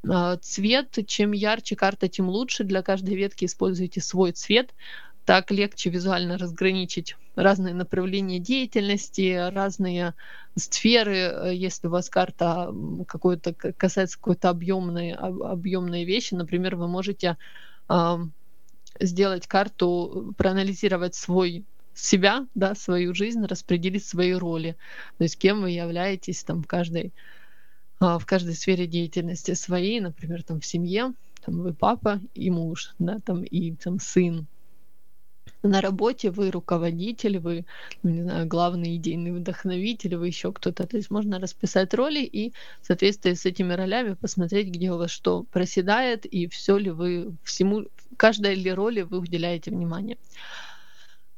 А, цвет, чем ярче карта, тем лучше. Для каждой ветки используйте свой цвет. Так легче визуально разграничить разные направления деятельности, разные сферы. Если у вас карта какой-то касается какой-то объемной, объемной вещи, например, вы можете э, сделать карту, проанализировать свой себя, да, свою жизнь, распределить свои роли. То есть кем вы являетесь там в каждой а, в каждой сфере деятельности своей, например, там в семье, там вы папа и муж, да, там и там сын. На работе вы руководитель, вы, ну, не знаю, главный идейный вдохновитель, вы еще кто-то. То есть можно расписать роли и в соответствии с этими ролями посмотреть, где у вас что проседает и все ли вы всему, каждой ли роли вы уделяете внимание.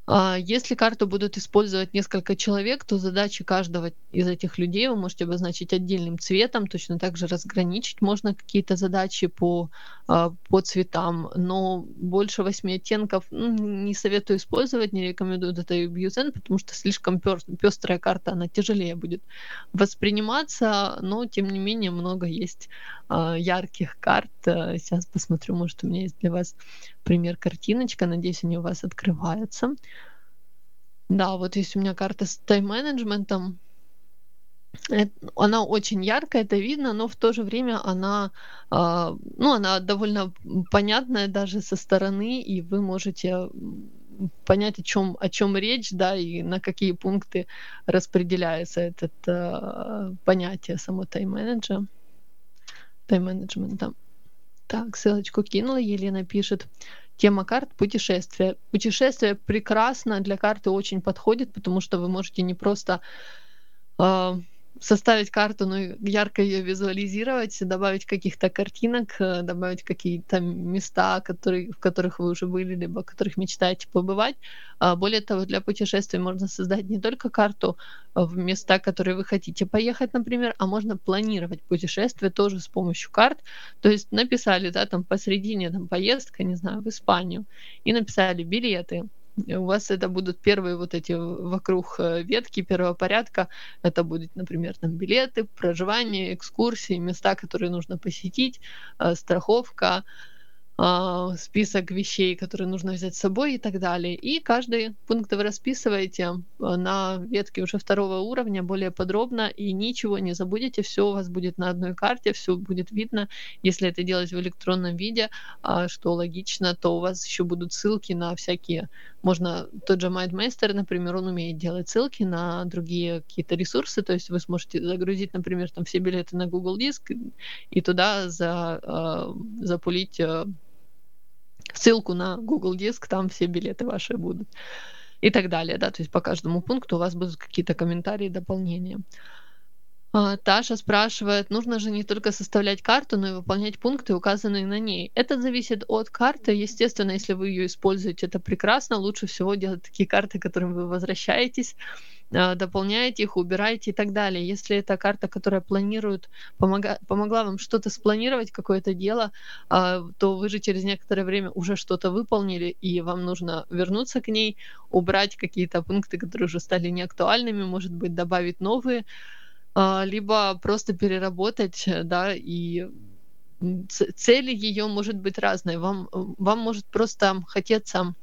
А, если карту будут использовать несколько человек, то задачи каждого из этих людей вы можете обозначить отдельным цветом, точно так же разграничить можно какие-то задачи по, а, по цветам, но больше восьми оттенков ну, не советую использовать, не рекомендую это Бьюзен, потому что слишком пестрая карта, она тяжелее будет восприниматься, но тем не менее много есть а, ярких карт. Сейчас посмотрю, может у меня есть для вас пример картиночка, надеюсь, они у вас открываются. Да, вот есть у меня карта с тайм-менеджментом. Она очень яркая, это видно, но в то же время она, э, ну, она довольно понятная даже со стороны, и вы можете понять, о чем, о чем речь, да, и на какие пункты распределяется это э, понятие само тайм-менеджа, тайм-менеджмента. Так, ссылочку кинула, Елена пишет. Тема карт путешествия. Путешествие прекрасно для карты очень подходит, потому что вы можете не просто э, составить карту, но ярко ее визуализировать, добавить каких-то картинок, э, добавить какие-то места, которые, в которых вы уже были, либо в которых мечтаете побывать. А более того, для путешествий можно создать не только карту э, в места, которые вы хотите поехать, например, а можно планировать путешествие тоже с помощью карт. То есть написали, да, там посередине там поездка, не знаю, в Испанию, и написали билеты, у вас это будут первые вот эти вокруг э, ветки первого порядка. Это будет, например, там билеты, проживание, экскурсии, места, которые нужно посетить, э, страховка, а, список вещей, которые нужно взять с собой и так далее. И каждый пункт вы расписываете на ветке уже второго уровня более подробно, и ничего не забудете, все у вас будет на одной карте, все будет видно. Если это делать в электронном виде, а, что логично, то у вас еще будут ссылки на всякие можно тот же MindMaster, например, он умеет делать ссылки на другие какие-то ресурсы, то есть вы сможете загрузить, например, там все билеты на Google Диск и туда за, э, запулить э, ссылку на Google Диск, там все билеты ваши будут и так далее, да, то есть по каждому пункту у вас будут какие-то комментарии, дополнения. А, Таша спрашивает, нужно же не только составлять карту, но и выполнять пункты, указанные на ней. Это зависит от карты. Естественно, если вы ее используете, это прекрасно. Лучше всего делать такие карты, к которым вы возвращаетесь, а, дополняете их, убираете и так далее. Если это карта, которая планирует, помога, помогла вам что-то спланировать, какое-то дело, а, то вы же через некоторое время уже что-то выполнили, и вам нужно вернуться к ней, убрать какие-то пункты, которые уже стали неактуальными, может быть, добавить новые. А, либо просто переработать, э, да, и цели ее может быть разные. Вам, вам может просто хотеться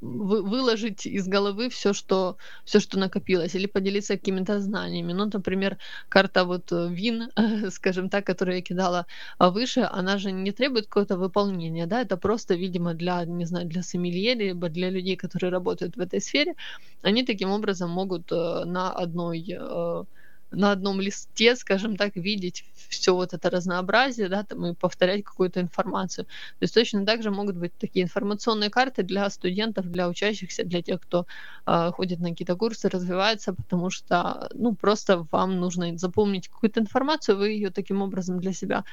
выложить из головы все, что, все, что накопилось, или поделиться какими-то знаниями. Ну, например, карта вот э, ВИН, скажем так, которую я кидала а, выше, она же не требует какого-то выполнения, да, это просто, видимо, для, не знаю, для сомелье, либо для людей, которые работают в этой сфере, они таким образом могут э, на одной э, на одном листе, скажем так, видеть все вот это разнообразие, да, там и повторять какую-то информацию. То есть точно так же могут быть такие информационные карты для студентов, для учащихся, для тех, кто э, ходит на какие-то курсы, развивается, потому что, ну, просто вам нужно запомнить какую-то информацию, вы ее таким образом для себя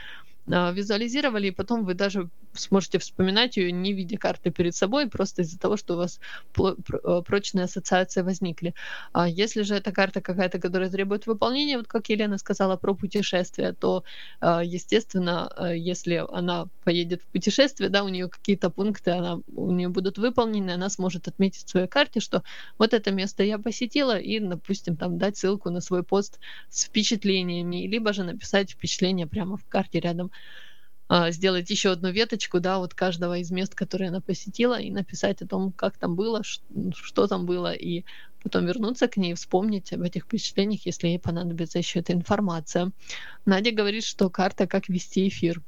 визуализировали, и потом вы даже сможете вспоминать ее, не видя карты перед собой, просто из-за того, что у вас а, прочные ассоциации возникли. А если же эта карта какая-то, которая требует выполнения, вот как Елена сказала про путешествие, то, а, естественно, если она поедет в путешествие, да, у нее какие-то пункты, она, у нее будут выполнены, она сможет отметить в своей карте, что вот это место я посетила, и, допустим, там дать ссылку на свой пост с впечатлениями, либо же написать впечатление прямо в карте рядом а, сделать еще одну веточку, да, вот каждого из мест, которые она посетила, и написать о том, как там было, что там было, и потом вернуться к ней, вспомнить об этих впечатлениях, если ей понадобится еще эта информация. Надя говорит, что карта «Как вести эфир».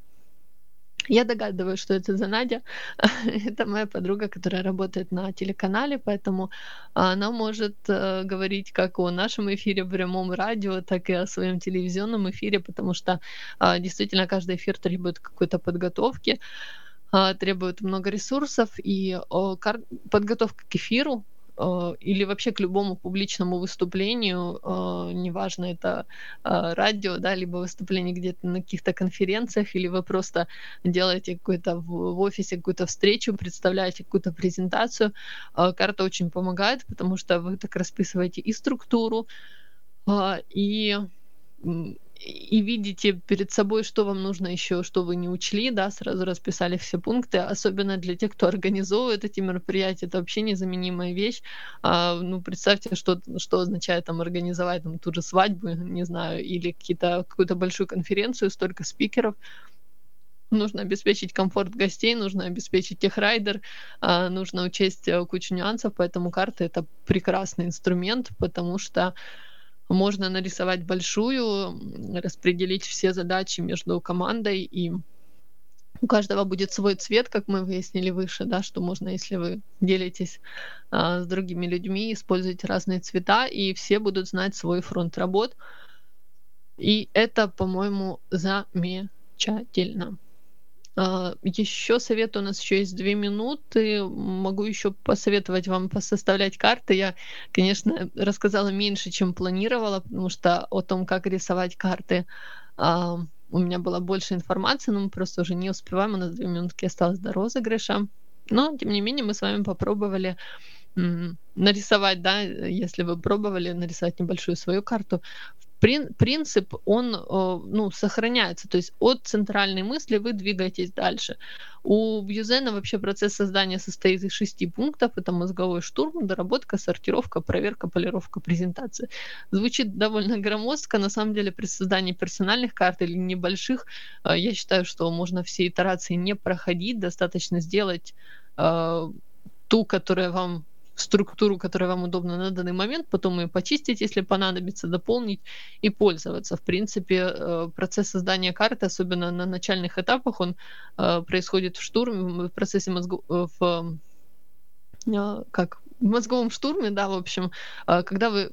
Я догадываюсь, что это за Надя. это моя подруга, которая работает на телеканале, поэтому она может э, говорить как о нашем эфире в прямом радио, так и о своем телевизионном эфире, потому что э, действительно каждый эфир требует какой-то подготовки, э, требует много ресурсов, и подготовка к эфиру или вообще к любому публичному выступлению, э, неважно, это э, радио, да, либо выступление где-то на каких-то конференциях, или вы просто делаете какой-то в офисе какую-то встречу, представляете какую-то презентацию, карта очень помогает, потому что вы так расписываете и структуру, и и видите перед собой, что вам нужно еще, что вы не учли, да, сразу расписали все пункты, особенно для тех, кто организовывает эти мероприятия, это вообще незаменимая вещь. А, ну, представьте, что, что означает там организовать там ту же свадьбу, не знаю, или какие-то, какую-то большую конференцию, столько спикеров, нужно обеспечить комфорт гостей, нужно обеспечить их райдер, а, нужно учесть э, кучу нюансов, поэтому карта это прекрасный инструмент, потому что можно нарисовать большую, распределить все задачи между командой, и у каждого будет свой цвет, как мы выяснили выше, да, что можно, если вы делитесь а, с другими людьми, использовать разные цвета, и все будут знать свой фронт работ. И это, по-моему, замечательно. А, еще совет у нас еще есть две минуты. Могу еще посоветовать вам посоставлять карты. Я, конечно, рассказала меньше, чем планировала, потому что о том, как рисовать карты, а, у меня было больше информации, но мы просто уже не успеваем. У нас две минутки осталось до розыгрыша. Но, тем не менее, мы с вами попробовали нарисовать, да, если вы пробовали нарисовать небольшую свою карту, принцип, он ну, сохраняется. То есть от центральной мысли вы двигаетесь дальше. У Бьюзена вообще процесс создания состоит из шести пунктов. Это мозговой штурм, доработка, сортировка, проверка, полировка, презентация. Звучит довольно громоздко. На самом деле при создании персональных карт или небольших, э, я считаю, что можно все итерации не проходить. Достаточно сделать э, ту, которая вам структуру, которая вам удобна на данный момент, потом ее почистить, если понадобится, дополнить и пользоваться. В принципе, э, процесс создания карты, особенно на начальных этапах, он э, происходит в штурме, в процессе мозгов, э, в как в мозговом штурме, да, в общем, когда вы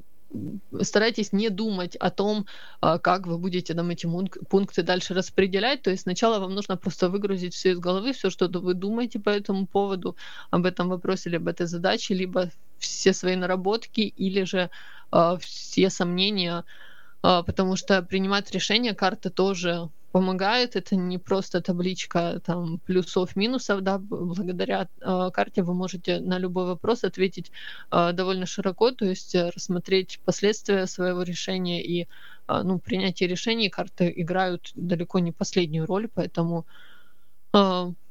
старайтесь не думать о том, а, как вы будете там эти пункты дальше распределять. То есть сначала вам нужно просто выгрузить все из головы, все, что вы думаете по этому поводу, об этом вопросе, либо этой задаче, либо все свои наработки, или же э, все сомнения, э, потому что принимать решения карты тоже помогает. Это не просто табличка там плюсов, минусов, да, благодаря э, карте вы можете на любой вопрос ответить э, довольно широко, то есть э, рассмотреть последствия своего решения и э, ну, принятие решений карты играют далеко не последнюю роль, поэтому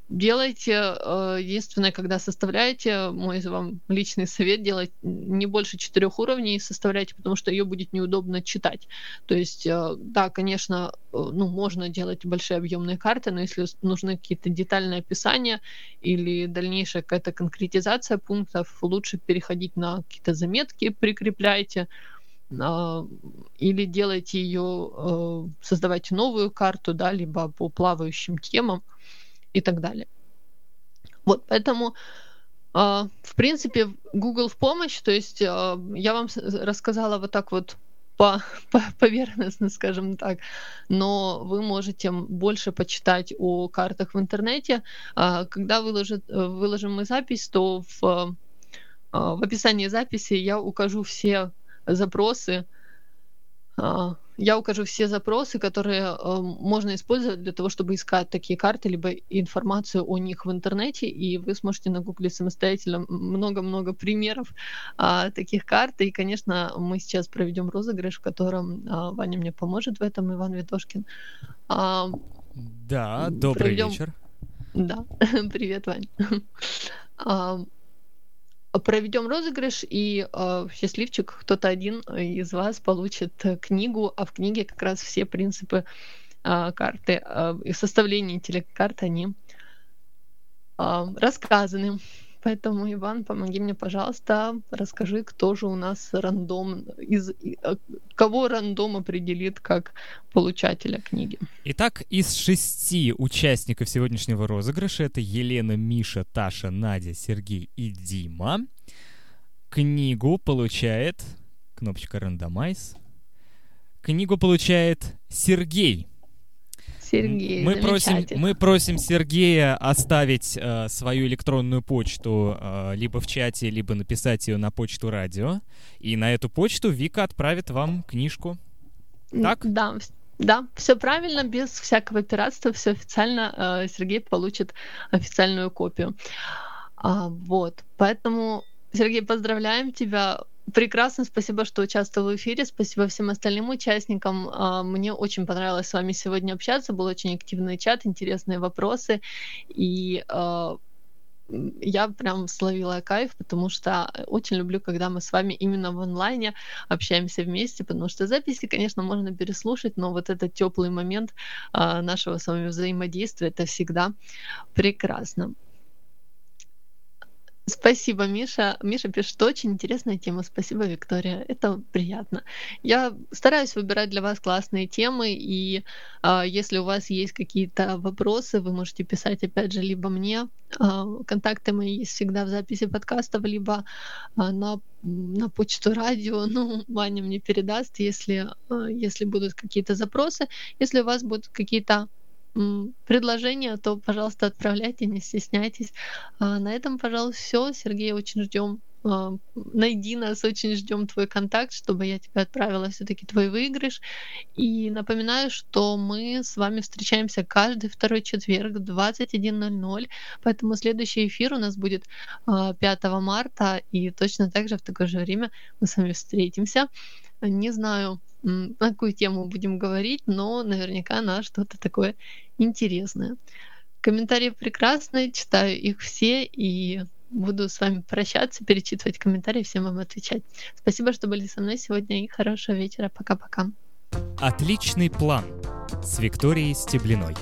делайте, э, единственное, когда составляете, мой вам личный совет, делать не больше четырех уровней составляйте, потому что ее будет неудобно читать. То есть, э, да, конечно, э, ну, можно делать большие объемные карты, но если нужны какие-то детальные описания или дальнейшая какая-то конкретизация пунктов, лучше переходить на какие-то заметки, прикрепляйте, или делайте ее, создавайте новую карту, да, либо по плавающим темам и так далее. Вот, поэтому, э, в принципе, Google в помощь, то есть э, я вам рассказала вот так вот по, по, поверхностно, скажем так, но вы можете больше почитать о картах в интернете. Э, когда выложит, выложим мы запись, то в, э, в описании записи я укажу все запросы, а, я укажу все запросы, которые э, можно использовать для того, чтобы искать такие карты, либо информацию о них в интернете, и вы сможете нагуглить самостоятельно много-много примеров а, таких карт. И, конечно, мы сейчас проведем розыгрыш, в котором а, Ваня мне поможет в этом, Иван Витошкин. А, да, добрый проведем... вечер. Да, привет, Вань. Проведем розыгрыш, и э, счастливчик, кто-то один из вас получит книгу, а в книге как раз все принципы э, карты э, и составления интеллект-карт, они э, рассказаны. Поэтому, Иван, помоги мне, пожалуйста, расскажи, кто же у нас рандом, из кого рандом определит как получателя книги. Итак, из шести участников сегодняшнего розыгрыша, это Елена, Миша, Таша, Надя, Сергей и Дима, книгу получает, кнопочка рандомайз, книгу получает Сергей. Сергей, мы просим, мы просим Сергея оставить э, свою электронную почту э, либо в чате, либо написать ее на почту радио. И на эту почту Вика отправит вам книжку. Так? Да, да, все правильно, без всякого пиратства, все официально. Э, Сергей получит официальную копию. А, вот, поэтому, Сергей, поздравляем тебя Прекрасно, спасибо, что участвовал в эфире, спасибо всем остальным участникам. А, мне очень понравилось с вами сегодня общаться, был очень активный чат, интересные вопросы, и а, я прям словила кайф, потому что очень люблю, когда мы с вами именно в онлайне общаемся вместе, потому что записи, конечно, можно переслушать, но вот этот теплый момент а, нашего с вами взаимодействия это всегда прекрасно. Спасибо, Миша. Миша пишет, очень интересная тема. Спасибо, Виктория. Это приятно. Я стараюсь выбирать для вас классные темы, и э, если у вас есть какие-то вопросы, вы можете писать, опять же, либо мне. Э, контакты мои есть всегда в записи подкастов, либо э, на, на почту радио. Ну, Ваня мне передаст, если, э, если будут какие-то запросы. Если у вас будут какие-то предложения, то, пожалуйста, отправляйте, не стесняйтесь. А на этом, пожалуй, все. Сергей, очень ждем. А, найди нас, очень ждем твой контакт, чтобы я тебе отправила все-таки твой выигрыш. И напоминаю, что мы с вами встречаемся каждый второй четверг в 21.00, поэтому следующий эфир у нас будет 5 а, марта, и точно так же в такое же время мы с вами встретимся. Не знаю, на какую тему будем говорить, но наверняка на что-то такое интересное. Комментарии прекрасные, читаю их все и буду с вами прощаться, перечитывать комментарии, всем вам отвечать. Спасибо, что были со мной сегодня и хорошего вечера. Пока-пока. Отличный план с Викторией Стеблиной.